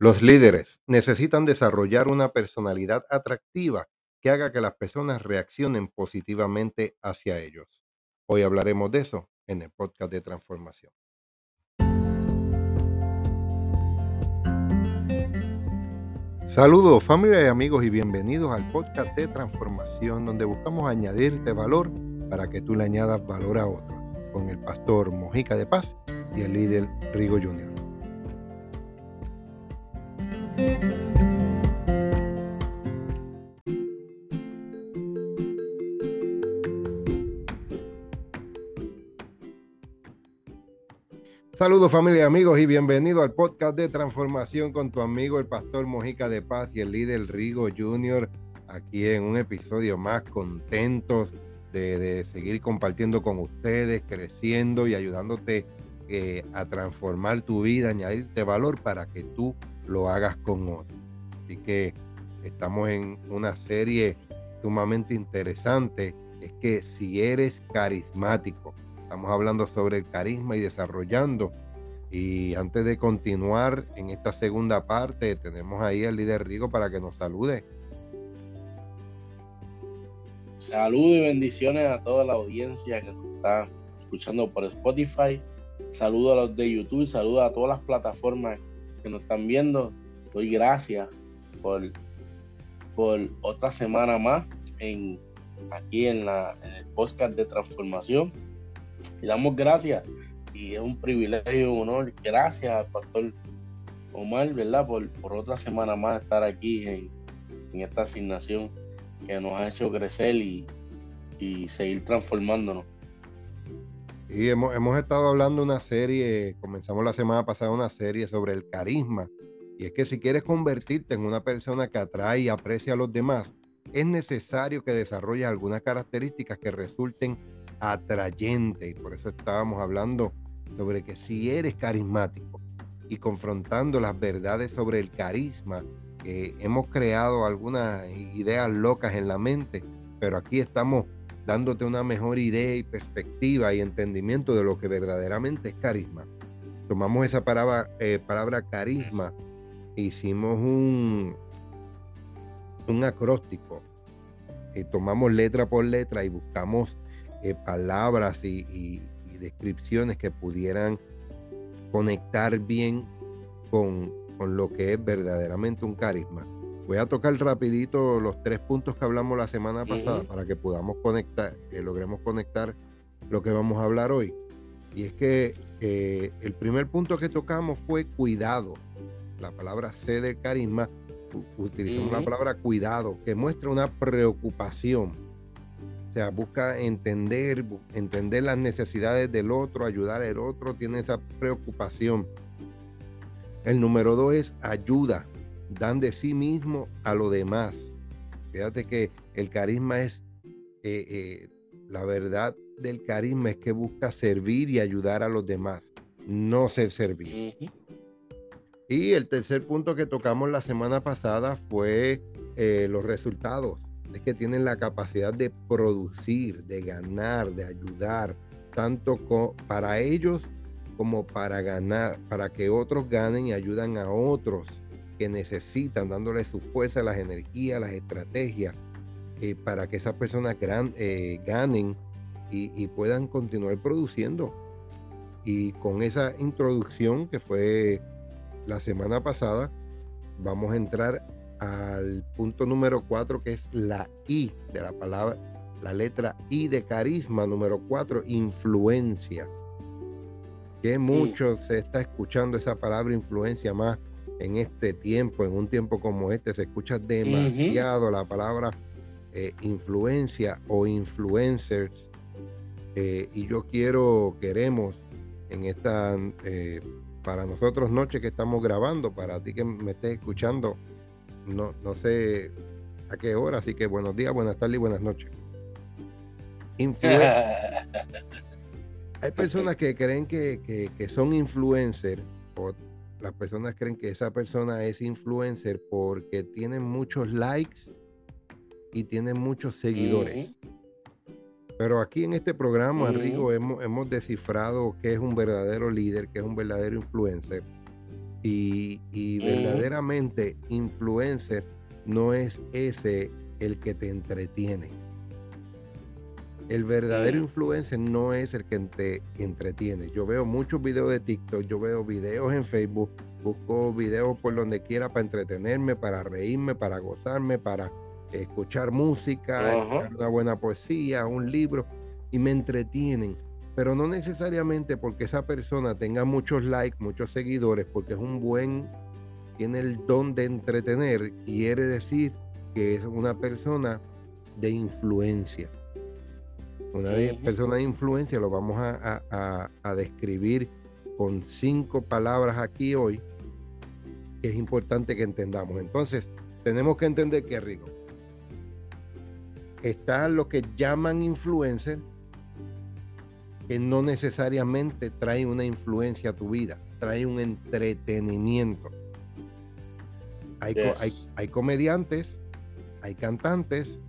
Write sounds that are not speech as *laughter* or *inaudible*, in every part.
Los líderes necesitan desarrollar una personalidad atractiva que haga que las personas reaccionen positivamente hacia ellos. Hoy hablaremos de eso en el podcast de transformación. Saludos familia y amigos y bienvenidos al podcast de transformación donde buscamos añadirte valor para que tú le añadas valor a otros con el pastor Mojica de Paz y el líder Rigo Jr. Saludos familia y amigos y bienvenido al podcast de transformación con tu amigo el pastor Mojica de Paz y el líder Rigo Jr. Aquí en un episodio más contentos de, seguir compartiendo con ustedes, creciendo y ayudándote eh, a transformar tu vida, añadirte valor para que tú lo hagas con otros. Así que estamos en una serie sumamente interesante. Es que si eres carismático, estamos hablando sobre el carisma y desarrollando. Y antes de continuar en esta segunda parte, tenemos ahí al líder Rigo para que nos salude. Saludos y bendiciones a toda la audiencia que nos está escuchando por Spotify. Saludos a los de YouTube, saludos a todas las plataformas que nos están viendo. Doy gracias por, por otra semana más en, aquí en, la, en el podcast de transformación. Y damos gracias y es un privilegio, un honor. Gracias al pastor Omar, ¿verdad? Por, por otra semana más estar aquí en, en esta asignación que nos ha hecho crecer y, seguir transformándonos. Y hemos, hemos estado hablando una serie, comenzamos la semana pasada una serie sobre el carisma. Y es que si quieres convertirte en una persona que atrae y aprecia a los demás, es necesario que desarrolles algunas características que resulten atrayentes. Y por eso estábamos hablando sobre que si eres carismático y confrontando las verdades sobre el carisma, que hemos creado algunas ideas locas en la mente, pero aquí estamos dándote una mejor idea y perspectiva y entendimiento de lo que verdaderamente es carisma. Tomamos esa palabra, eh, palabra carisma, hicimos un, un acróstico, y tomamos letra por letra y buscamos eh, palabras y descripciones que pudieran conectar bien con, con lo que es verdaderamente un carisma. Voy a tocar rapidito los tres puntos que hablamos la semana pasada para que podamos conectar, que logremos conectar lo que vamos a hablar hoy. Y es que eh, el primer punto que tocamos fue cuidado. La palabra C de carisma, utilizamos la palabra cuidado, que muestra una preocupación. O sea, busca entender, entender las necesidades del otro, ayudar al otro, tiene esa preocupación el número dos es ayuda, dan de sí mismo a lo demás. Fíjate que el carisma es, eh, eh, la verdad del carisma es que busca servir y ayudar a los demás, no ser servido. Y el tercer punto que tocamos la semana pasada fue eh, los resultados. Es que tienen la capacidad de producir, de ganar, de ayudar, tanto para ellos como para ganar, para que otros ganen y ayudan a otros que necesitan, dándole su fuerza, las energías, las estrategias, eh, para que esas personas eh, ganen y, puedan continuar produciendo. Y con esa introducción que fue la semana pasada, vamos a entrar al punto número cuatro, que es la I de la palabra, la letra I de carisma, número cuatro, influencia que mucho se está escuchando esa palabra influencia más en este tiempo, en un tiempo como este, se escucha demasiado la palabra eh, influencia o influencers. Eh, y yo quiero, queremos en esta, eh, para nosotros noche que estamos grabando, para ti que me estés escuchando, no, no sé a qué hora, así que buenos días, buenas tardes y buenas noches. *laughs* Hay personas que creen que, son influencers o las personas creen que esa persona es influencer porque tiene muchos likes y tiene muchos seguidores. Pero aquí en este programa, Rigo, hemos, hemos descifrado qué es un verdadero líder, qué es un verdadero influencer. Y, verdaderamente influencer no es ese el que te entretiene. El verdadero influencer no es el que te entretiene. Yo veo muchos videos de TikTok, yo veo videos en Facebook, busco videos por donde quiera para entretenerme, para reírme, para gozarme, para escuchar música, una buena poesía, un libro, y me entretienen. Pero no necesariamente porque esa persona tenga muchos likes, muchos seguidores, porque es un buen, tiene el don de entretener, quiere decir que es una persona de influencia. Una persona de influencia lo vamos a, a describir con cinco palabras aquí hoy, que es importante que entendamos. Entonces, tenemos que entender que rico está lo que llaman influencer, que no necesariamente trae una influencia a tu vida, trae un entretenimiento. Hay, hay, comediantes, hay cantantes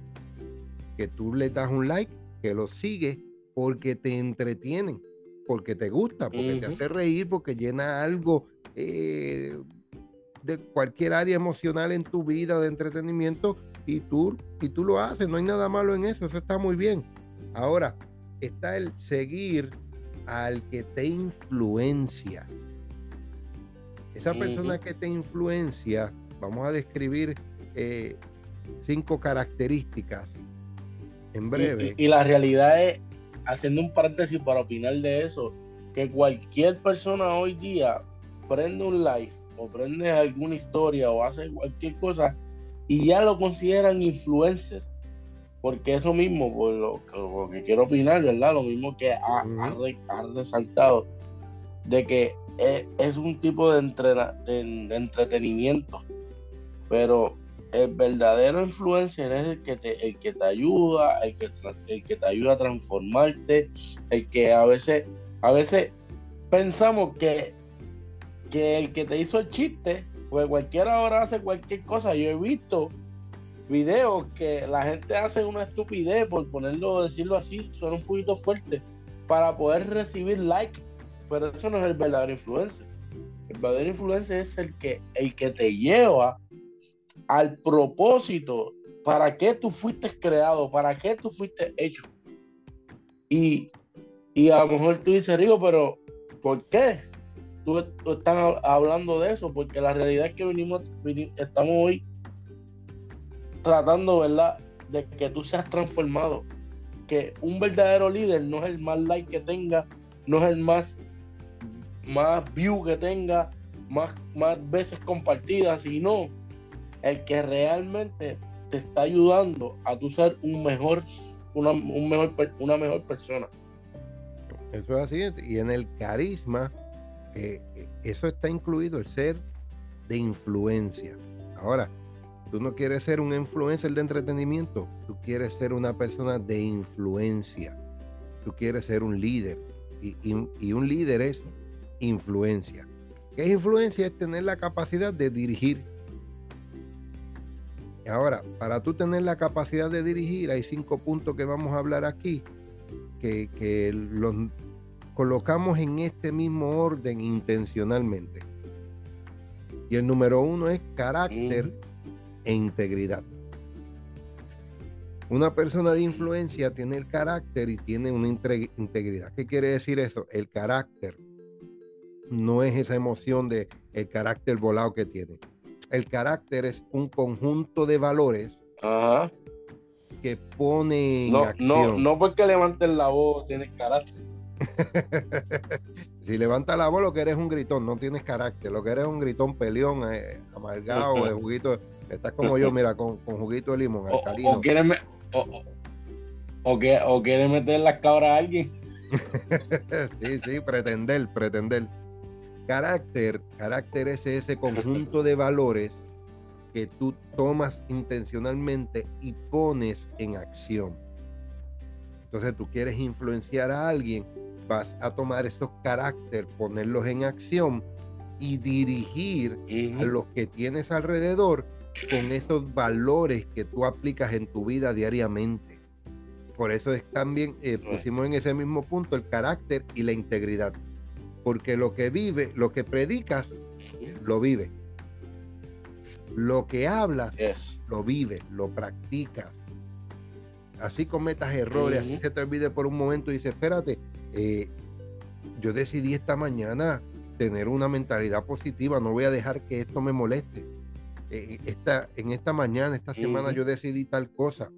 que tú le das un like, que los sigue porque te entretienen, porque te gusta, porque te hace reír, porque llena algo eh, de cualquier área emocional en tu vida de entretenimiento y tú, y tú lo haces, no hay nada malo en eso, eso está muy bien. Ahora, está el seguir al que te influencia. Esa persona que te influencia, vamos a describir eh, cinco características en breve. Y, la realidad es, haciendo un paréntesis para opinar de eso, que cualquier persona hoy día prende un live o prende alguna historia o hace cualquier cosa y ya lo consideran influencer. Porque eso mismo, por lo, que quiero opinar, ¿verdad? Lo mismo que ha, resaltado, de que es, un tipo de, entretenimiento, pero el verdadero influencer es el que te, el que te ayuda, el que, el que te ayuda a transformarte, el que a veces, a veces pensamos que, que el que te hizo el chiste pues cualquiera ahora hace cualquier cosa. Yo he visto videos que la gente hace una estupidez, por ponerlo, decirlo así, suena un poquito fuerte, para poder recibir like. Pero eso no es el verdadero influencer. El verdadero influencer es el que, el que te lleva al propósito para qué tú fuiste creado, para qué tú fuiste hecho. Y, y a lo mejor tú dices, Rigo, pero ¿por qué? tú, estás hablando de eso, porque la realidad es que venimos, estamos hoy tratando, ¿verdad?, de que tú seas transformado. Que un verdadero líder no es el más like que tenga, no es el más, más view que tenga, más, más veces compartidas, sino el que realmente te está ayudando a tú ser un mejor, una, un mejor, una mejor persona. Eso es así. Y en el carisma eh, eso está incluido, el ser de influencia. Ahora, tú no quieres ser un influencer de entretenimiento, tú quieres ser una persona de influencia, tú quieres ser un líder. Y, un líder es influencia. ¿Qué es influencia? Es tener la capacidad de dirigir. Ahora, para tú tener la capacidad de dirigir, hay cinco puntos que vamos a hablar aquí, que, que los, colocamos en este mismo orden intencionalmente. Y el número uno es carácter e integridad. Una persona de influencia tiene el carácter y tiene una integridad. ¿Qué quiere decir eso? El carácter no es esa emoción de el carácter volado que tiene. El carácter es un conjunto de valores que pone no, acción. No, no porque levanten la voz tienes carácter. *laughs* si levanta la voz, lo que eres un gritón, no tienes carácter. Lo que eres un gritón peleón, eh, amargado, *laughs* de juguito. Estás como yo, mira, con, juguito de limón, alcalino. O, quieres, o, que, o meter las cabras a alguien. *laughs* sí, sí, pretender, pretender. Carácter, carácter es ese conjunto de valores que tú tomas intencionalmente y pones en acción. Entonces tú quieres influenciar a alguien vas a tomar esos caracteres, ponerlos en acción y dirigir a los que tienes alrededor con esos valores que tú aplicas en tu vida diariamente. Por eso es también, eh, pusimos en ese mismo punto el carácter y la integridad. Porque lo que vive, lo que predicas, lo vive. Lo que hablas, lo vive, lo practicas. Así cometas errores, así se te olvide por un momento y dices, espérate, eh, yo decidí esta mañana tener una mentalidad positiva, no voy a dejar que esto me moleste. Eh, esta, en esta mañana, esta semana yo decidí tal cosa.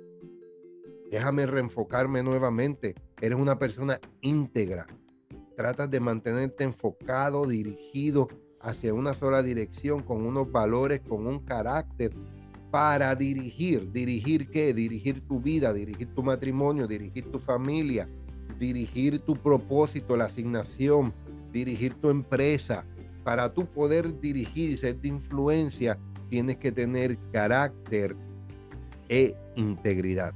Déjame reenfocarme nuevamente. Eres una persona íntegra. Tratas de mantenerte enfocado, dirigido hacia una sola dirección, con unos valores, con un carácter para dirigir. ¿Dirigir qué? Dirigir tu vida, dirigir tu matrimonio, dirigir tu familia, dirigir tu propósito, la asignación, dirigir tu empresa. Para tú poder dirigir y ser de influencia, tienes que tener carácter e integridad.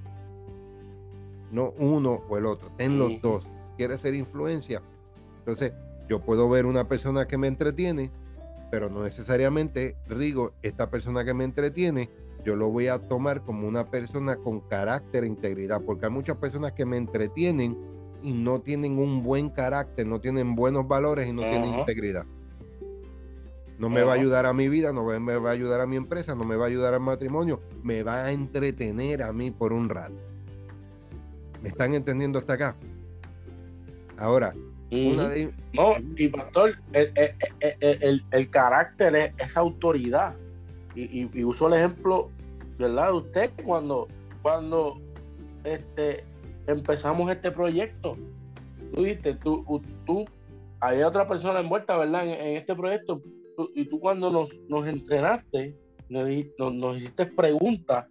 No uno o el otro, ten los dos. ¿Quieres ser influencia? Entonces, yo puedo ver una persona que me entretiene, pero no necesariamente, Rigo, esta persona que me entretiene, yo lo voy a tomar como una persona con carácter e integridad, porque hay muchas personas que me entretienen y no tienen un buen carácter, no tienen buenos valores y no tienen integridad. No me va a ayudar a mi vida, no me va a ayudar a mi empresa, no me va a ayudar al matrimonio, me va a entretener a mí por un rato. ¿Me están entendiendo hasta acá? Ahora, una de... No, y pastor, el, carácter es esa autoridad. Y, y, uso el ejemplo, ¿verdad? De usted cuando, cuando este, empezamos este proyecto. Tú dijiste, tú, tú, hay otra persona envuelta, ¿verdad? En, este proyecto. y tú cuando nos, nos entrenaste, nos, nos, hiciste preguntas,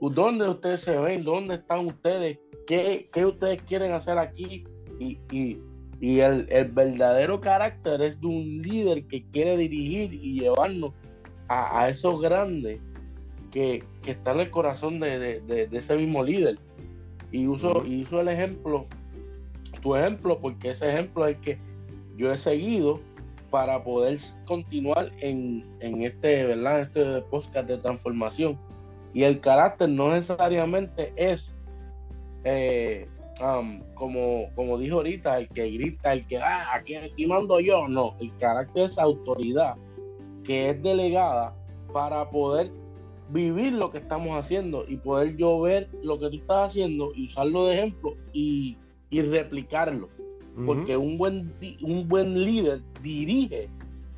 ¿dónde ustedes se ven? ¿Dónde están ustedes? ¿Qué, qué ustedes quieren hacer aquí? Y, y, y el, el, verdadero carácter es de un líder que quiere dirigir y llevarnos a, a esos grandes que, que, están en el corazón de, de, de ese mismo líder. Y uso, y uso el ejemplo, tu ejemplo, porque ese ejemplo es el que yo he seguido para poder continuar en, este, ¿verdad? este podcast de transformación. Y el carácter no necesariamente es eh, um, como, como dijo ahorita, el que grita, el que ah, aquí, aquí mando yo. No, el carácter es autoridad que es delegada para poder vivir lo que estamos haciendo y poder yo ver lo que tú estás haciendo y usarlo de ejemplo y, replicarlo. Porque un buen, un buen líder dirige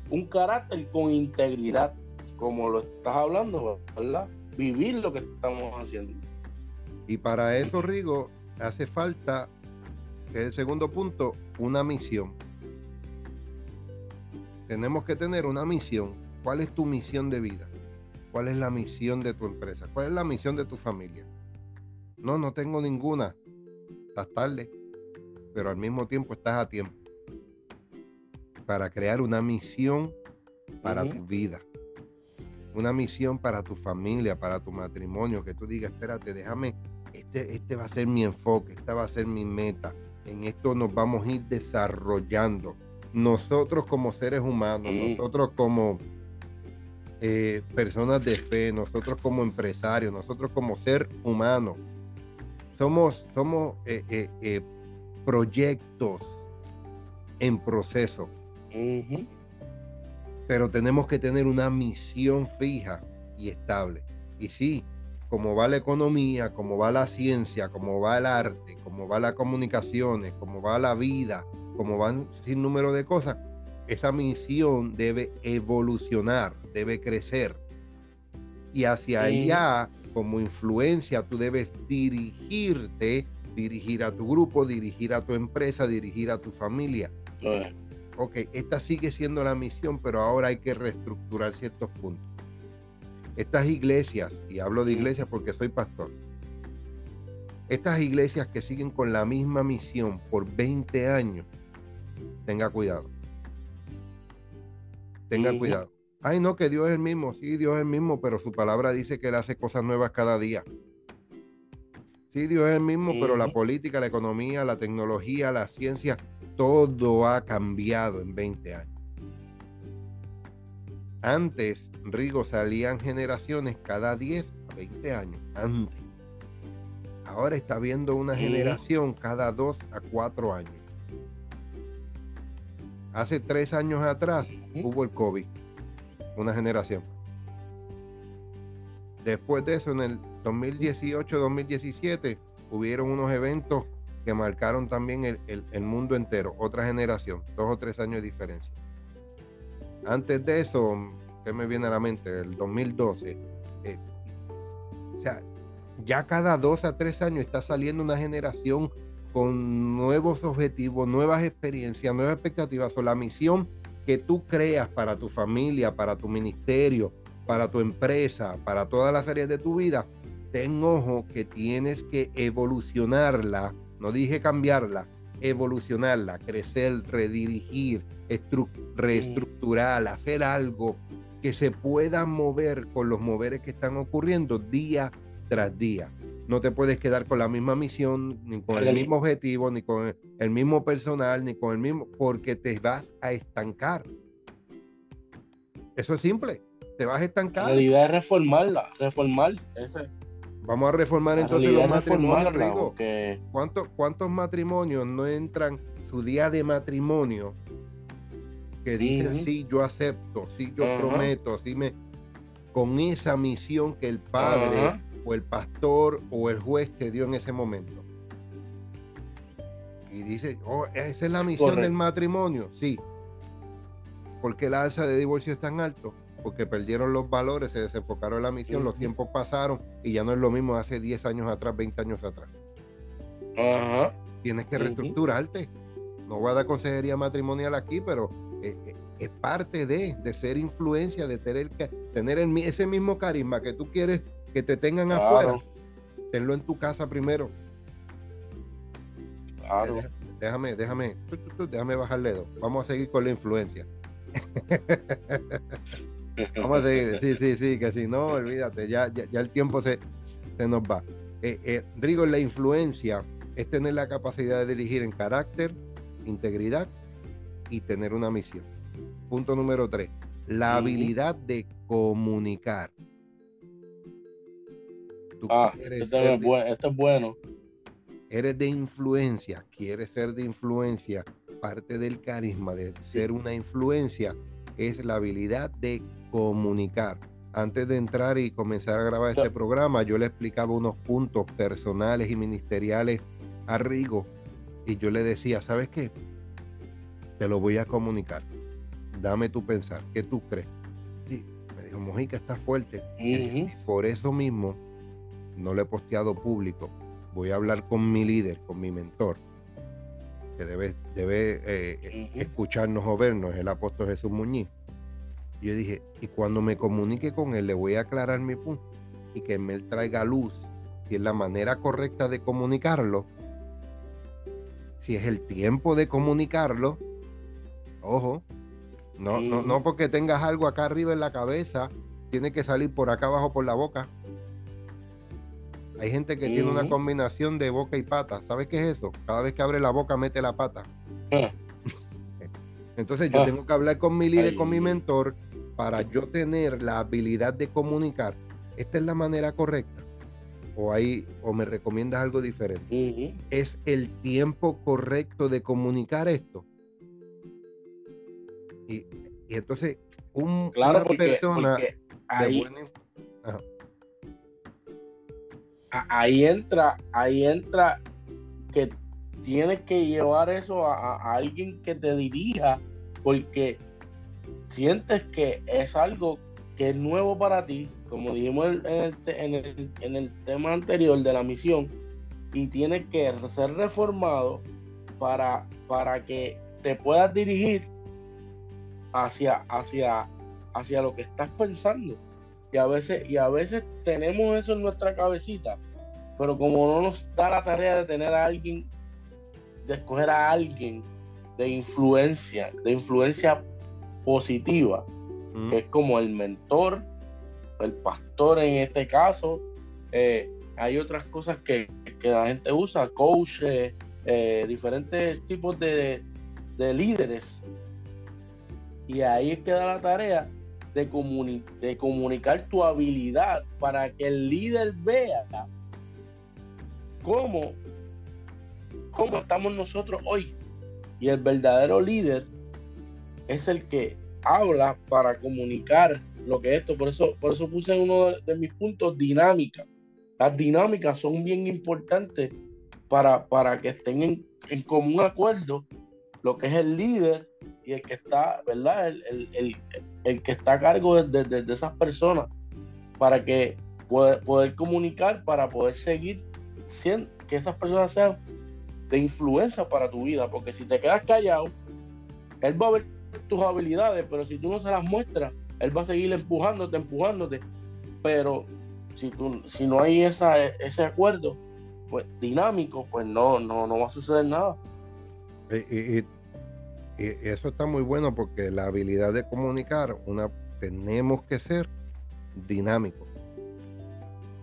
un carácter con integridad, como lo estás hablando, ¿verdad? Vivir lo que estamos haciendo. Y para eso, Rigo, hace falta, que es el segundo punto, una misión. Tenemos que tener una misión. ¿Cuál es tu misión de vida? ¿Cuál es la misión de tu empresa? ¿Cuál es la misión de tu familia? No, no tengo ninguna. Estás tarde, pero al mismo tiempo estás a tiempo para crear una misión para tu vida. Una misión para tu familia, para tu matrimonio, que tú digas, espérate, déjame, este, este va a ser mi enfoque, esta va a ser mi meta. En esto nos vamos a ir desarrollando. Nosotros como seres humanos, nosotros como eh, personas de fe, nosotros como empresarios, nosotros como ser humano, somos, somos eh, eh, proyectos en proceso. Pero tenemos que tener una misión fija y estable. Y sí, como va la economía, como va la ciencia, como va el arte, como va las comunicaciones, como va la vida, como van sin número de cosas, esa misión debe evolucionar, debe crecer. Y hacia allá, como influencia, tú debes dirigirte, dirigir a tu grupo, dirigir a tu empresa, dirigir a tu familia. Ok, esta sigue siendo la misión, pero ahora hay que reestructurar ciertos puntos. Estas iglesias, y hablo de iglesias porque soy pastor, estas iglesias que siguen con la misma misión por 20 años, tenga cuidado Tengan cuidado. Ay, no, que Dios es el mismo. Sí, Dios es el mismo, pero su palabra dice que Él hace cosas nuevas cada día. Sí, Dios es el mismo, pero la política, la economía, la tecnología, la ciencia, todo ha cambiado en 20 años. Antes, Rigo, salían generaciones cada 10 a 20 años. Antes. Ahora está viendo una generación cada 2 a 4 años. Hace tres años atrás hubo el COVID. una generación. Después de eso, en el 2018-2017, hubieron unos eventos que marcaron también el, mundo entero, otra generación, dos o tres años de diferencia. Antes de eso, ¿qué me viene a la mente? El 2012. Eh, o sea, ya cada dos a tres años está saliendo una generación con nuevos objetivos, nuevas experiencias, nuevas expectativas o la misión que tú creas para tu familia, para tu ministerio, para tu empresa, para todas las áreas de tu vida, ten ojo que tienes que evolucionarla, no dije cambiarla, evolucionarla, crecer, redirigir, reestructurar, hacer algo que se pueda mover con los moveres que están ocurriendo día tras día. No te puedes quedar con la misma misión, ni con el mismo objetivo, ni con el mismo personal, ni con el mismo, porque te vas a estancar. Eso es simple, te vas a estancar. La realidad es reformarla, reformar. Ese. Vamos a reformar entonces los matrimonios, Rigo. ¿Cuántos, matrimonios no entran su día de matrimonio que dicen, sí, yo acepto, sí, yo prometo, sí me... con esa misión que el padre o el pastor o el juez te dio en ese momento? Y dice, oh, esa es la misión del matrimonio, sí. porque la alza de divorcio es tan alto? porque perdieron los valores, se desenfocaron en la misión, los tiempos pasaron y ya no es lo mismo hace 10 años atrás, 20 años atrás. Tienes que reestructurarte. No voy a dar consejería matrimonial aquí, pero eh, eh, es parte de, de, ser influencia, de tener, que, tener ese mismo carisma que tú quieres que te tengan afuera. Tenlo en tu casa primero. Claro. Déjame, déjame, déjame bajarle dos. Vamos a seguir con la influencia. *laughs* Vamos a seguir, sí, sí, sí, que si no, olvídate, ya, ya, el tiempo se, se nos va. Eh, eh, Rigo, la influencia es tener la capacidad de dirigir en carácter, integridad y tener una misión. Punto número tres, la habilidad de comunicar. ah, esto, es bueno. Eres de influencia, quieres ser de influencia. Parte del carisma de ser una influencia es la habilidad de comunicar. Antes de entrar y comenzar a grabar este programa, yo le explicaba unos puntos personales y ministeriales a Rigo y yo le decía, ¿sabes qué? Te lo voy a comunicar. Dame tu pensar. ¿Qué tú crees? Sí, me dijo, Mojica está fuerte. Por eso mismo no le he posteado público. Voy a hablar con mi líder, con mi mentor, que debe, debe eh, escucharnos o vernos, el apóstol Jesús Muñiz yo dije, y cuando me comunique con él, le voy a aclarar mi punto y que él traiga luz, si es la manera correcta de comunicarlo, si es el tiempo de comunicarlo, ojo, no, no, no porque tengas algo acá arriba en la cabeza, tiene que salir por acá abajo por la boca. Hay gente que tiene una combinación de boca y pata. ¿Sabes qué es eso? Cada vez que abre la boca mete la pata. Ah. *laughs* Entonces yo ah. tengo que hablar con mi líder, con mi mentor, para yo tener la habilidad de comunicar, esta es la manera correcta. O ahí, o me recomiendas algo diferente. Es el tiempo correcto de comunicar esto. Y, entonces, un, una persona ahí, ahí entra, ahí entra que tienes que llevar eso a alguien que te dirija, porque sientes que es algo que es nuevo para ti, como dijimos en el, tema anterior de la misión, y tiene que ser reformado para, para que te puedas dirigir hacia, hacia, hacia lo que estás pensando. Y a veces, y a veces tenemos eso en nuestra cabecita, pero como no nos da la tarea de tener a alguien, de escoger a alguien de influencia, de influencia positiva, es como el mentor, el pastor en este caso. Eh, hay otras cosas que, la gente usa, coach, eh, diferentes tipos de, líderes. Y ahí es que da la tarea de, de comunicar tu habilidad para que el líder vea cómo, cómo estamos nosotros hoy. Y el verdadero líder es el que habla para comunicar lo que es esto. Por eso, por eso puse uno de, mis puntos dinámica. Las dinámicas son bien importantes para, para que estén en, en, común acuerdo lo que es el líder y el que está, ¿verdad? El, el, el, que está a cargo de, de, de, esas personas para que poder, poder comunicar, para poder seguir siendo, que esas personas sean de influencia para tu vida, porque si te quedas callado, él va a ver tus habilidades, pero si tú no se las muestras, él va a seguir empujándote, empujándote. Pero si, tú, si no hay esa, ese acuerdo pues, dinámico, pues no, no, no va a suceder nada. Y, eso está muy bueno porque la habilidad de comunicar, una, tenemos que ser dinámicos.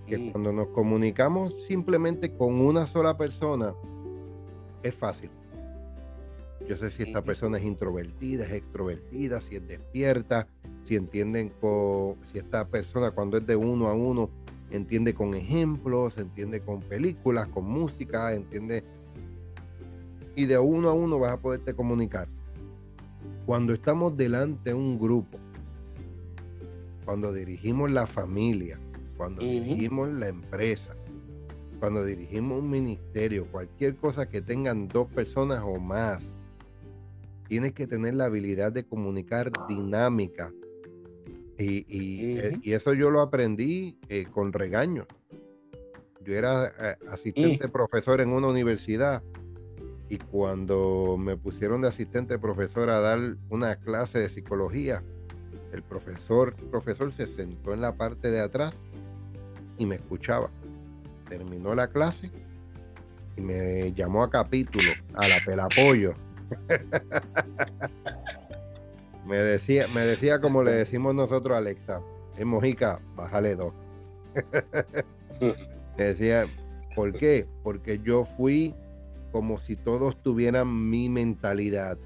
Que cuando nos comunicamos simplemente con una sola persona, es fácil. Yo sé si esta persona es introvertida, es extrovertida, si es despierta, si entienden con, si esta persona cuando es de uno a uno entiende con ejemplos, entiende con películas, con música, entiende y de uno a uno vas a poderte comunicar. Cuando estamos delante de un grupo, cuando dirigimos la familia, cuando dirigimos la empresa, cuando dirigimos un ministerio, cualquier cosa que tengan dos personas o más, tienes que tener la habilidad de comunicar dinámica, eh, y, eso yo lo aprendí eh, con regaño. Yo era eh, asistente profesor en una universidad y cuando me pusieron de asistente profesor a dar una clase de psicología, el profesor, profesor se sentó en la parte de atrás y me escuchaba. Terminó la clase y me llamó a capítulo, a la pelapollo. *laughs* Me decía, me decía como le decimos nosotros a Alexa, en Mojica, bájale dos. *laughs* me decía, ¿por qué? Porque yo fui como si todos tuvieran mi mentalidad.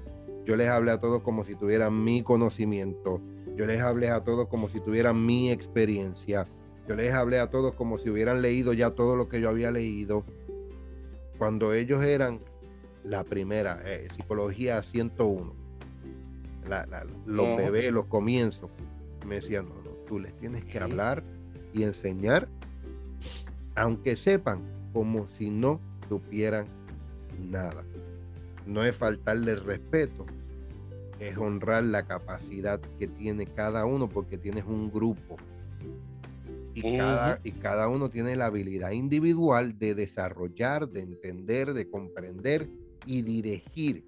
Yo les hablé a todos como si tuvieran mi conocimiento. Yo les hablé a todos como si tuvieran mi experiencia. Yo les hablé a todos como si hubieran leído ya todo lo que yo había leído. Cuando ellos eran la primera, eh, Psicología 101 los bebés, los comienzos. Me decían, no, no, tú les tienes que hablar y enseñar, aunque sepan, como si no supieran nada. No es faltarle respeto, es honrar la capacidad que tiene cada uno porque tienes un grupo. Y, cada, y cada uno tiene la habilidad individual de desarrollar, de entender, de comprender y dirigir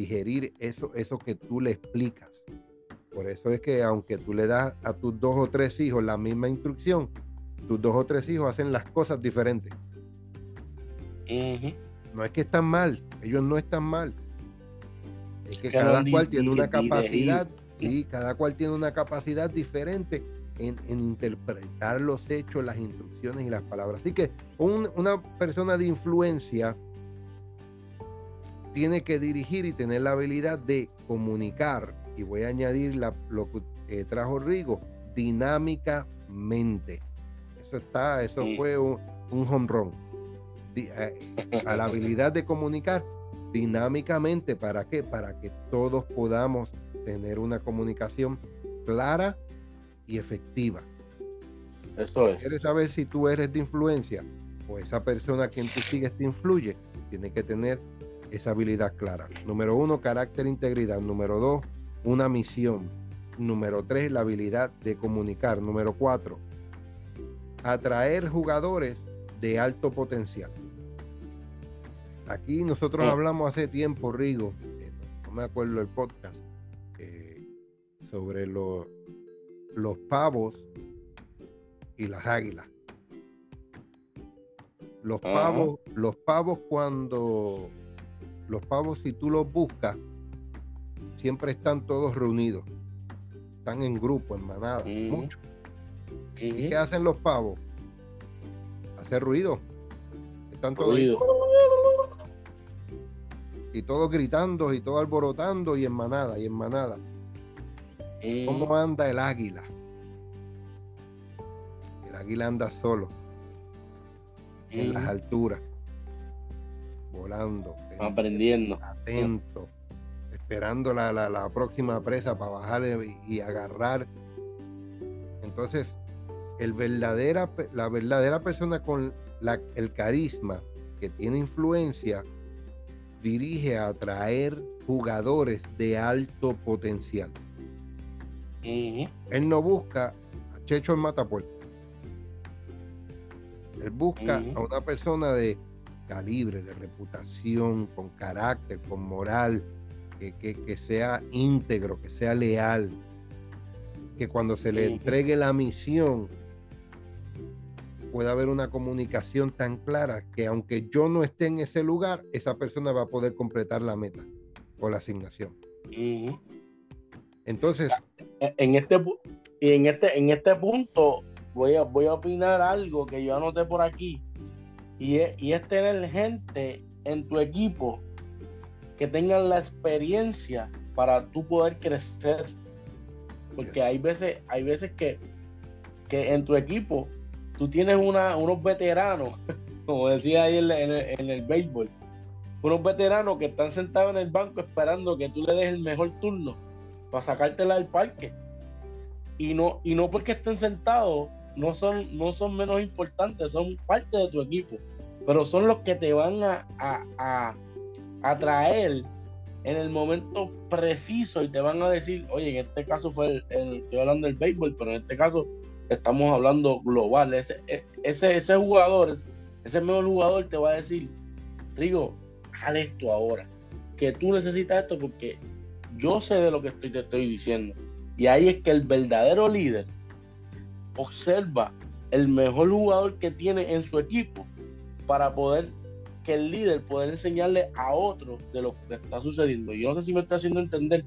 digerir eso, eso que tú le explicas. Por eso es que aunque tú le das a tus dos o tres hijos la misma instrucción, tus dos o tres hijos hacen las cosas diferentes. No es que están mal, ellos no están mal. Es que cada cual tiene una capacidad, y cada cual tiene una capacidad diferente en, interpretar los hechos, las instrucciones y las palabras. Así que una persona de influencia tiene que dirigir y tener la habilidad de comunicar, y voy a añadir la, lo que trajo Rigo, dinámicamente. Eso está, eso fue un, un home run. Eh, a la habilidad de comunicar dinámicamente, ¿para qué? Para que todos podamos tener una comunicación clara y efectiva. Esto es. ¿Quieres saber si tú eres de influencia o esa persona a quien tú sigues te influye? Tiene que tener esa habilidad clara. Número uno, carácter e integridad. Número dos, una misión. Número tres, la habilidad de comunicar. Número cuatro, atraer jugadores de alto potencial. Aquí nosotros oh. hablamos hace tiempo, Rigo, eh, no me acuerdo el podcast, eh, sobre los pavos y las águilas. Los pavos, los pavos cuando los pavos, si tú los buscas, siempre están todos reunidos. Están en grupo, en manada, mucho. ¿Y qué hacen los pavos? Hacer ruido. Están todos y todos gritando y todos alborotando y en manada y en manada. ¿Cómo anda el águila? El águila anda solo en las alturas volando. Aprendiendo. Atento. Esperando la, próxima presa para bajar y, agarrar Entonces, el verdadera, la verdadera persona con la, el carisma que tiene influencia dirige a atraer jugadores de alto potencial. Él no busca a Checho en Matapuerto. Él busca a una persona de calibre, de reputación, con carácter, con moral, que, que sea íntegro, que sea leal, que cuando se le entregue la misión pueda haber una comunicación tan clara que aunque yo no esté en ese lugar, esa persona va a poder completar la meta o la asignación. Entonces, e, en este en este en este punto voy a voy a opinar algo que yo anoté por aquí y es, y es tener gente en tu equipo que tengan la experiencia para tú poder crecer. Porque hay veces, hay veces que, que en tu equipo tú tienes unos veteranos, *laughs* como decía ahí en, el, béisbol, unos veteranos que están sentados en el banco esperando que tú le des el mejor turno para sacártela del parque. Y no, y no porque estén sentados, no son, no son menos importantes, son parte de tu equipo, pero son los que te van a, a, a, traer en el momento preciso y te van a decir, oye, en este caso fue el, estoy hablando del béisbol, pero en este caso estamos hablando global. Ese, e, ese, ese jugador, ese mejor jugador te va a decir, Rigo, haz esto ahora, que tú necesitas esto porque yo sé de lo que estoy, te estoy diciendo. Y ahí es que el verdadero líder observa el mejor jugador que tiene en su equipo para poder que el líder pueda enseñarle a otro de lo que está sucediendo. Yo no sé si me está haciendo entender.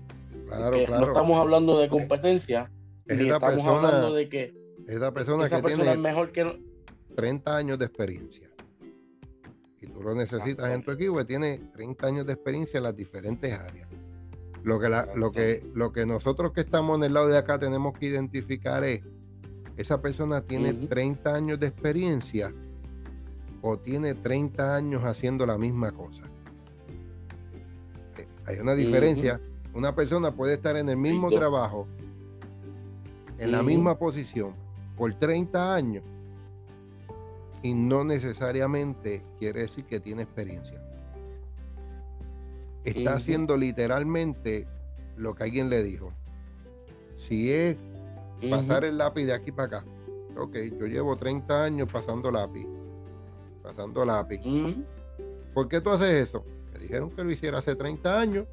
Claro, claro. No estamos hablando de competencia, ni estamos hablando de que esa persona que tiene mejor que 30 años de experiencia. Y tú lo necesitas en tu equipo que tiene 30 años de experiencia en las diferentes áreas. Lo que, lo, que, lo que nosotros que estamos en el lado de acá tenemos que identificar es, esa persona tiene 30 años de experiencia o tiene 30 años haciendo la misma cosa. Eh, hay una diferencia. Una persona puede estar en el mismo trabajo, en la misma posición, por 30 años y no necesariamente quiere decir que tiene experiencia. Está haciendo literalmente lo que alguien le dijo. Si es pasar el lápiz de aquí para acá. Ok, yo llevo 30 años pasando lápiz. Pasando lápiz. ¿Por qué tú haces eso? Me dijeron que lo hiciera hace 30 años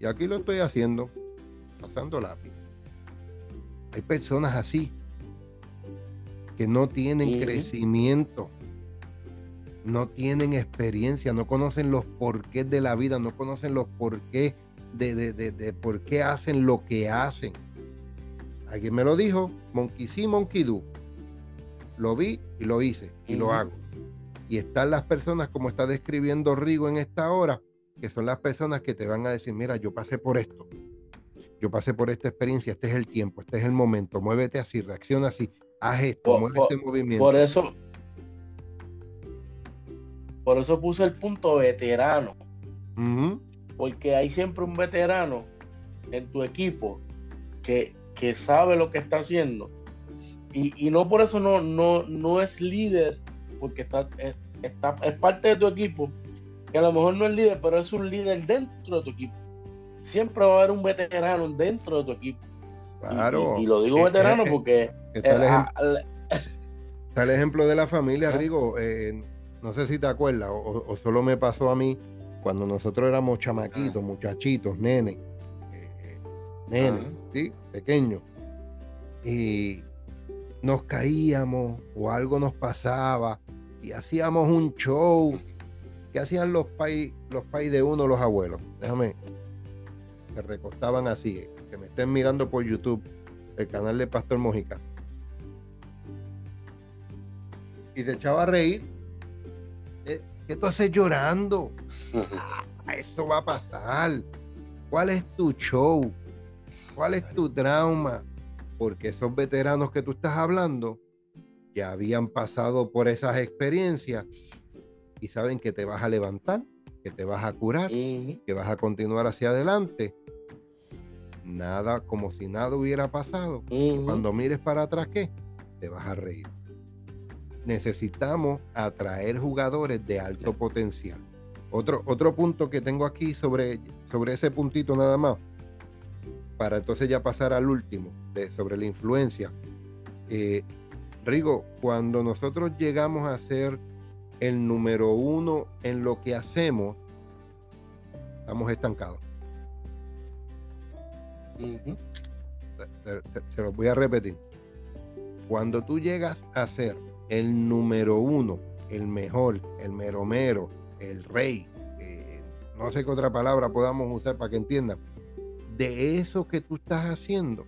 y aquí lo estoy haciendo. Pasando lápiz. Hay personas así que no tienen crecimiento, no tienen experiencia, no conocen los porqués de la vida, no conocen los porqués de, de, de, por qué hacen lo que hacen. Alguien me lo dijo, monkey sí, monkey do. Lo vi y lo hice y lo hago. Y están las personas, como está describiendo Rigo en esta hora, que son las personas que te van a decir, mira, yo pasé por esto, yo pasé por esta experiencia, este es el tiempo, este es el momento, muévete así, reacciona así, haz esto, por, este movimiento. Por eso, por eso puse el punto veterano. Porque hay siempre un veterano en tu equipo que, que sabe lo que está haciendo. Y, y, no por eso no, no, no es líder, porque está, está, es parte de tu equipo, que a lo mejor no es líder, pero es un líder dentro de tu equipo. Siempre va a haber un veterano dentro de tu equipo. Claro. Y, lo digo eh, veterano eh, porque. Está el, ejemplo, de la familia, Rigo. Eh, no sé si te acuerdas, o, solo me pasó a mí cuando nosotros éramos chamaquitos, muchachitos, nenes, nenes, ¿sí? Pequeños. Y nos caíamos o algo nos pasaba y hacíamos un show que hacían los pais los pais de uno, los abuelos. Déjame. Se recostaban así que me estén mirando por YouTube, el canal de Pastor Mojica. Y te echaba a reír. Eh, ¿Qué tú haces llorando? *laughs* Ah, eso va a pasar. ¿Cuál es tu show? ¿Cuál es tu trauma? Porque esos veteranos que tú estás hablando ya habían pasado por esas experiencias y saben que te vas a levantar, que te vas a curar, que vas a continuar hacia adelante nada, como si nada hubiera pasado. Cuando mires para atrás, ¿qué? Te vas a reír. Necesitamos atraer jugadores de alto potencial. Otro, otro punto que tengo aquí sobre, sobre ese puntito nada más, para entonces ya pasar al último, de, sobre la influencia. Eh, Rigo, cuando nosotros llegamos a ser el número uno en lo que hacemos, estamos estancados. Se, los voy a repetir. Cuando tú llegas a ser el número uno, el mejor, el mero mero, el rey, eh, no sé qué otra palabra podamos usar para que entiendan, de eso que tú estás haciendo,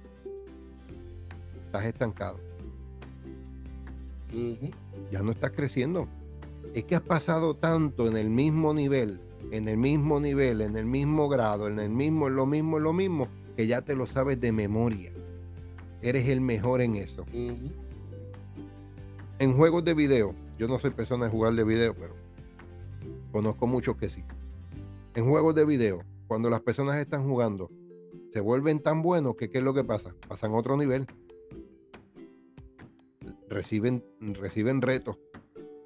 estás estancado. Ya no estás creciendo. Es que has pasado tanto en el mismo nivel, en el mismo nivel, en el mismo grado, en el mismo, en lo mismo, en lo mismo, que ya te lo sabes de memoria. Eres el mejor en eso. En juegos de video, yo no soy persona de jugar de video, pero conozco muchos que sí. En juegos de video, cuando las personas están jugando, se vuelven tan buenos que ¿qué es lo que pasa? Pasan a otro nivel. Reciben, reciben retos,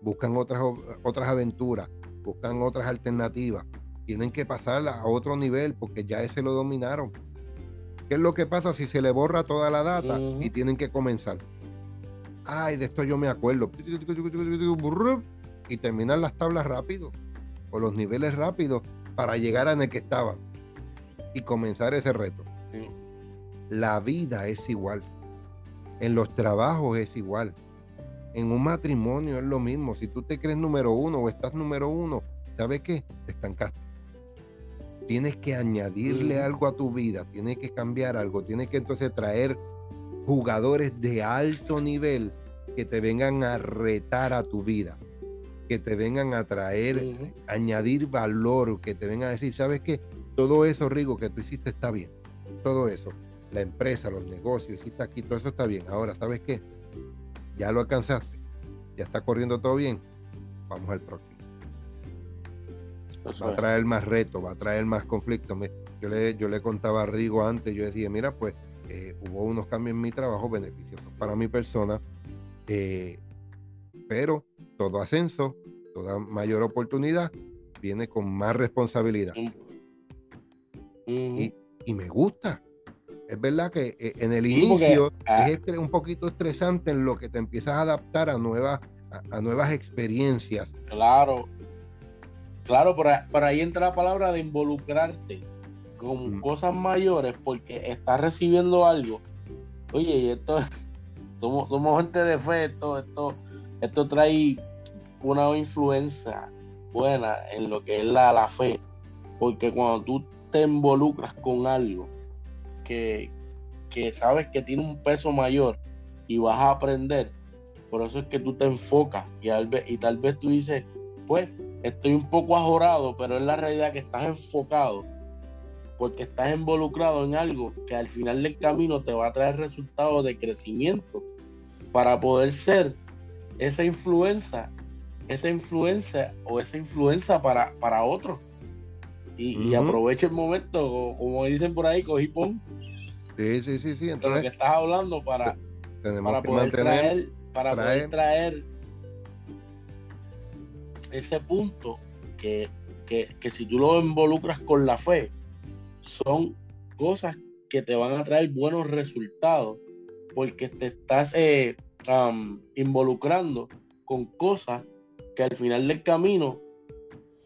buscan otras, otras aventuras, buscan otras alternativas. Tienen que pasar a otro nivel porque ya ese lo dominaron. ¿Qué es lo que pasa si se le borra toda la data y tienen que comenzar? Ay, de esto yo me acuerdo. Y terminan las tablas rápido o los niveles rápidos para llegar a en el que estaban y comenzar ese reto. La vida es igual. En los trabajos es igual. En un matrimonio es lo mismo. Si tú te crees número uno o estás número uno, ¿sabes qué? Te estancaste tienes que añadirle algo a tu vida, tienes que cambiar algo, tienes que entonces traer jugadores de alto nivel que te vengan a retar a tu vida, que te vengan a traer, añadir valor, que te vengan a decir, ¿sabes qué? Todo eso, Rigo, que tú hiciste está bien. Todo eso, la empresa, los negocios, hiciste aquí, todo eso está bien. Ahora, ¿sabes qué? Ya lo alcanzaste, ya está corriendo todo bien. Vamos al próximo va a traer más retos, va a traer más conflictos. yo, le, yo le contaba a Rigo antes, yo decía, mira, pues eh, hubo unos cambios en mi trabajo beneficiosos para mi persona, eh, pero todo ascenso, toda mayor oportunidad viene con más responsabilidad. y, me gusta. Es verdad que eh, en el inicio ah es un poquito estresante en lo que te empiezas a adaptar a nuevas, a nuevas experiencias. Claro, Claro, por ahí, entra la palabra de involucrarte con cosas mayores porque estás recibiendo algo. Oye, y esto *laughs* somos, somos gente de fe, esto, esto, esto trae una influencia buena en lo que es la, la fe. Porque cuando tú te involucras con algo que, que sabes que tiene un peso mayor y vas a aprender, por eso es que tú te enfocas y, y tal vez tú dices, pues estoy un poco ajorado, pero es la realidad que estás enfocado porque estás involucrado en algo que al final del camino te va a traer resultados de crecimiento para poder ser esa influencia, esa influencia o esa influencia para, para otros. Y, aprovecha el momento, como dicen por ahí, cogí pon. Sí, sí, sí, sí. Entonces, lo que estás hablando para, para poder traer, para poder traer ese punto que, si tú lo involucras con la fe, son cosas que te van a traer buenos resultados porque te estás eh, involucrando con cosas que al final del camino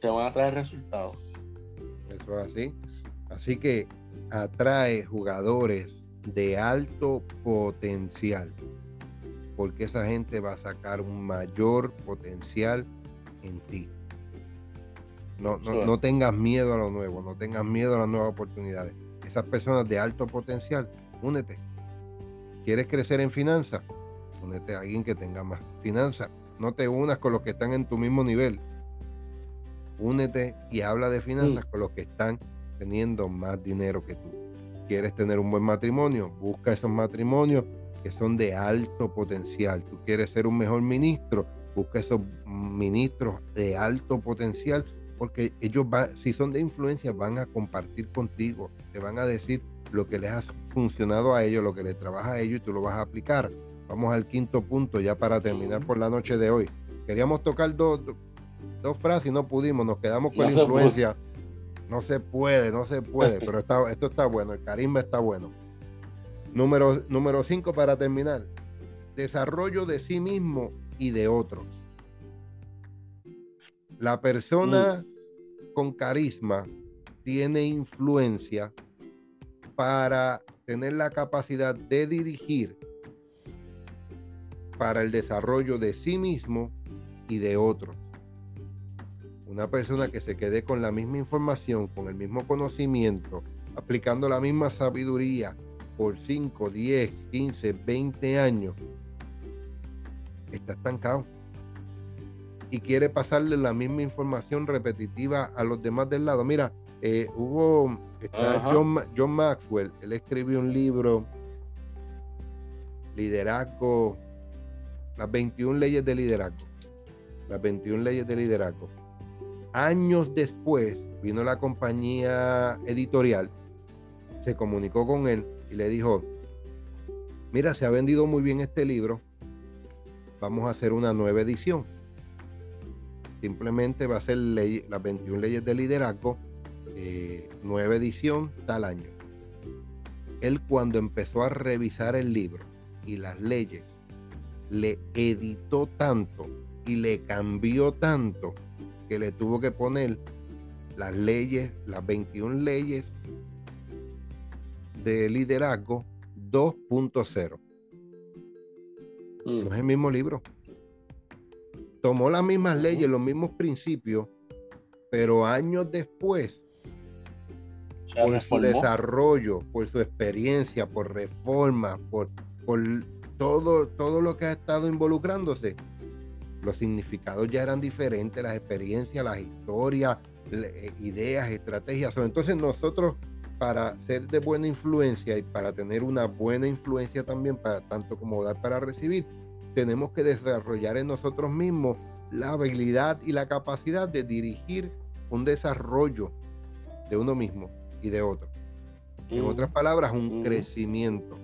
te van a traer resultados. Eso es así. Así que atrae jugadores de alto potencial, porque esa gente va a sacar un mayor potencial en ti. No, no, tengas miedo a lo nuevo, no tengas miedo a las nuevas oportunidades. Esas personas de alto potencial, únete. ¿Quieres crecer en finanzas? Únete a alguien que tenga más finanzas. No te unas con los que están en tu mismo nivel. Únete y habla de finanzas con los que están teniendo más dinero que tú. ¿Quieres tener un buen matrimonio? Busca esos matrimonios que son de alto potencial. ¿Tú quieres ser un mejor ministro? Busca esos ministros de alto potencial, porque ellos van, si son de influencia, van a compartir contigo, te van a decir lo que les ha funcionado a ellos, lo que les trabaja a ellos y tú lo vas a aplicar. Vamos al quinto punto ya para terminar por la noche de hoy. Queríamos tocar dos, dos frases y no pudimos, nos quedamos con la influencia. No se puede, no se puede, *laughs* pero está, esto está bueno, el carisma está bueno. Número, número cinco para terminar. Desarrollo de sí mismo y de otros. La persona mm. con carisma tiene influencia para tener la capacidad de dirigir para el desarrollo de sí mismo y de otros. Una persona que se quede con la misma información, con el mismo conocimiento, aplicando la misma sabiduría por 5, 10, 15, 20 años, está estancado. Y quiere pasarle la misma información repetitiva a los demás del lado. Mira, eh, hubo John, John Maxwell, él escribió un libro, Liderazgo, las 21 leyes de liderazgo. Las 21 leyes de liderazgo Años después vino la compañía editorial, se comunicó con él y le dijo, mira, se ha vendido muy bien este libro, vamos a hacer una nueva edición. Simplemente va a ser las 21 leyes de liderazgo, eh, nueva edición, tal año. Él cuando empezó a revisar el libro y las leyes, le editó tanto y le cambió tanto que le tuvo que poner las leyes, las 21 leyes de liderazgo 2.0. Mm. No es el mismo libro. Tomó las mismas leyes, los mismos principios, pero años después, por su desarrollo, por su experiencia, por reforma, por, por todo, todo lo que ha estado involucrándose, los significados ya eran diferentes, las experiencias, las historias, eh, ideas, estrategias. Entonces nosotros para ser de buena influencia y para tener una buena influencia también, para tanto como dar para recibir, tenemos que desarrollar en nosotros mismos la habilidad y la capacidad de dirigir un desarrollo de uno mismo y de otro. En otras palabras, un crecimiento.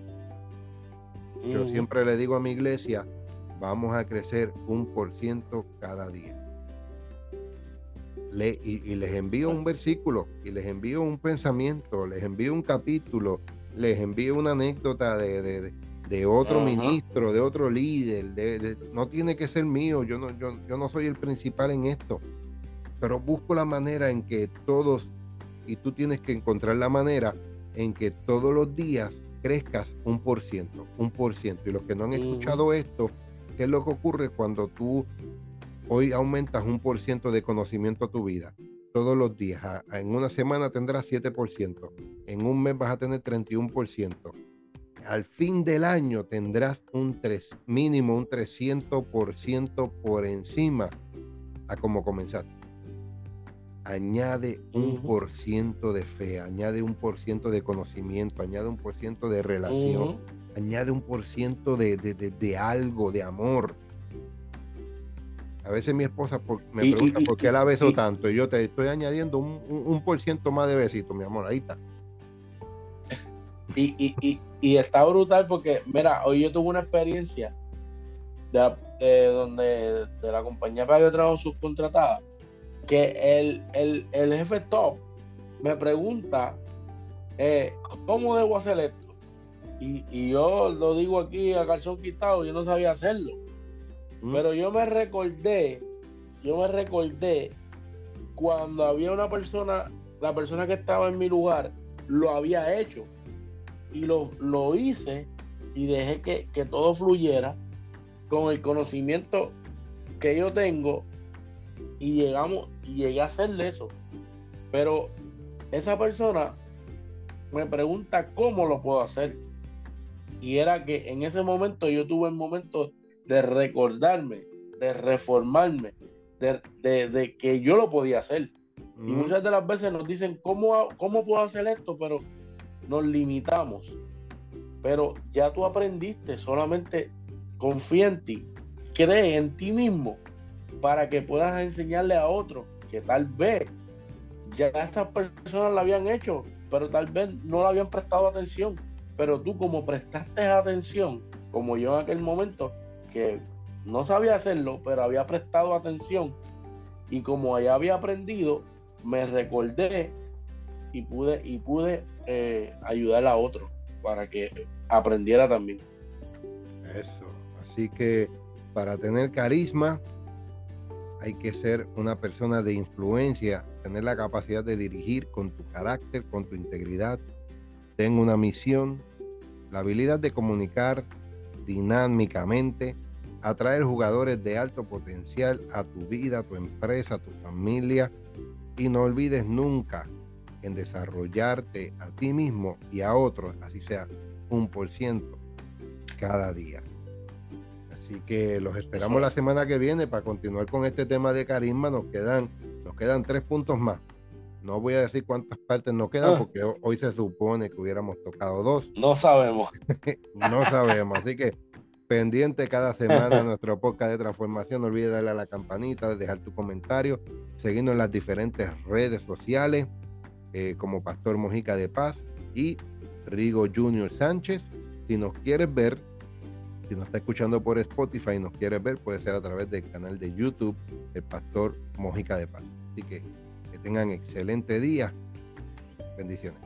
Yo siempre le digo a mi iglesia, vamos a crecer un por ciento cada día. Le, y, les envío un versículo, y les envío un pensamiento, les envío un capítulo, les envío una anécdota de, de, otro ministro, de otro líder. no tiene que ser mío, yo no, yo, yo no soy el principal en esto, pero busco la manera en que todos, y tú tienes que encontrar la manera en que todos los días crezcas un por ciento, un por ciento. Y los que no han escuchado esto, ¿Qué es lo que ocurre cuando tú hoy aumentas un por ciento de conocimiento a tu vida? Todos los días. En una semana tendrás 7%. En un mes vas a tener 31%. Al fin del año tendrás un 3, mínimo un 300% por encima a como comenzaste. Añade un por ciento de fe, añade un por ciento de conocimiento, añade un por ciento de relación añade un por ciento de, algo, de amor. A veces mi esposa me pregunta por qué la beso tanto y yo te estoy añadiendo un, por ciento más de besito, mi amor, ahí está. Y, está brutal porque, mira, hoy yo tuve una experiencia de, donde de la compañía para que yo trabajo subcontratada, que el, el, jefe top me pregunta eh, cómo debo hacer esto y, yo lo digo aquí a calzón quitado, yo no sabía hacerlo. Pero yo me recordé, yo me recordé cuando había una persona, la persona que estaba en mi lugar, lo había hecho. Y lo, lo hice y dejé que, que todo fluyera con el conocimiento que yo tengo y llegamos y llegué a hacerle eso. Pero esa persona me pregunta cómo lo puedo hacer y era que en ese momento yo tuve el momento de recordarme, de reformarme, de, que yo lo podía hacer. Y muchas de las veces nos dicen, ¿cómo, ¿cómo puedo hacer esto? Pero nos limitamos. Pero ya tú aprendiste, solamente confía en ti, cree en ti mismo para que puedas enseñarle a otros que tal vez ya estas personas lo habían hecho pero tal vez no le habían prestado atención. Pero tú como prestaste atención, como yo en aquel momento, no sabía hacerlo, pero había prestado atención y como allá había aprendido, me recordé y pude, y pude eh, ayudar a otro para que aprendiera también. Eso. Así que para tener carisma hay que ser una persona de influencia, tener la capacidad de dirigir con tu carácter, con tu integridad. Tengo una misión, la habilidad de comunicar dinámicamente, atraer jugadores de alto potencial a tu vida, a tu empresa, a tu familia. Y no olvides nunca en desarrollarte a ti mismo y a otros, así sea un por ciento cada día. Así que los esperamos la semana que viene para continuar con este tema de carisma. Nos quedan, nos quedan tres puntos más. No voy a decir cuántas partes nos quedan ah. porque hoy se supone que hubiéramos tocado dos. No sabemos. *laughs* no sabemos. Así que pendiente cada semana *laughs* nuestro podcast de transformación. No olvides darle a la campanita, dejar tu comentario, seguirnos en las diferentes redes sociales eh, como Pastor Mojica de Paz y Rigo Junior Sánchez. Si nos quieres ver, si nos está escuchando por Spotify y nos quieres ver, puede ser a través del canal de YouTube, el Pastor Mojica de Paz. Así que que tengan excelente día. Bendiciones.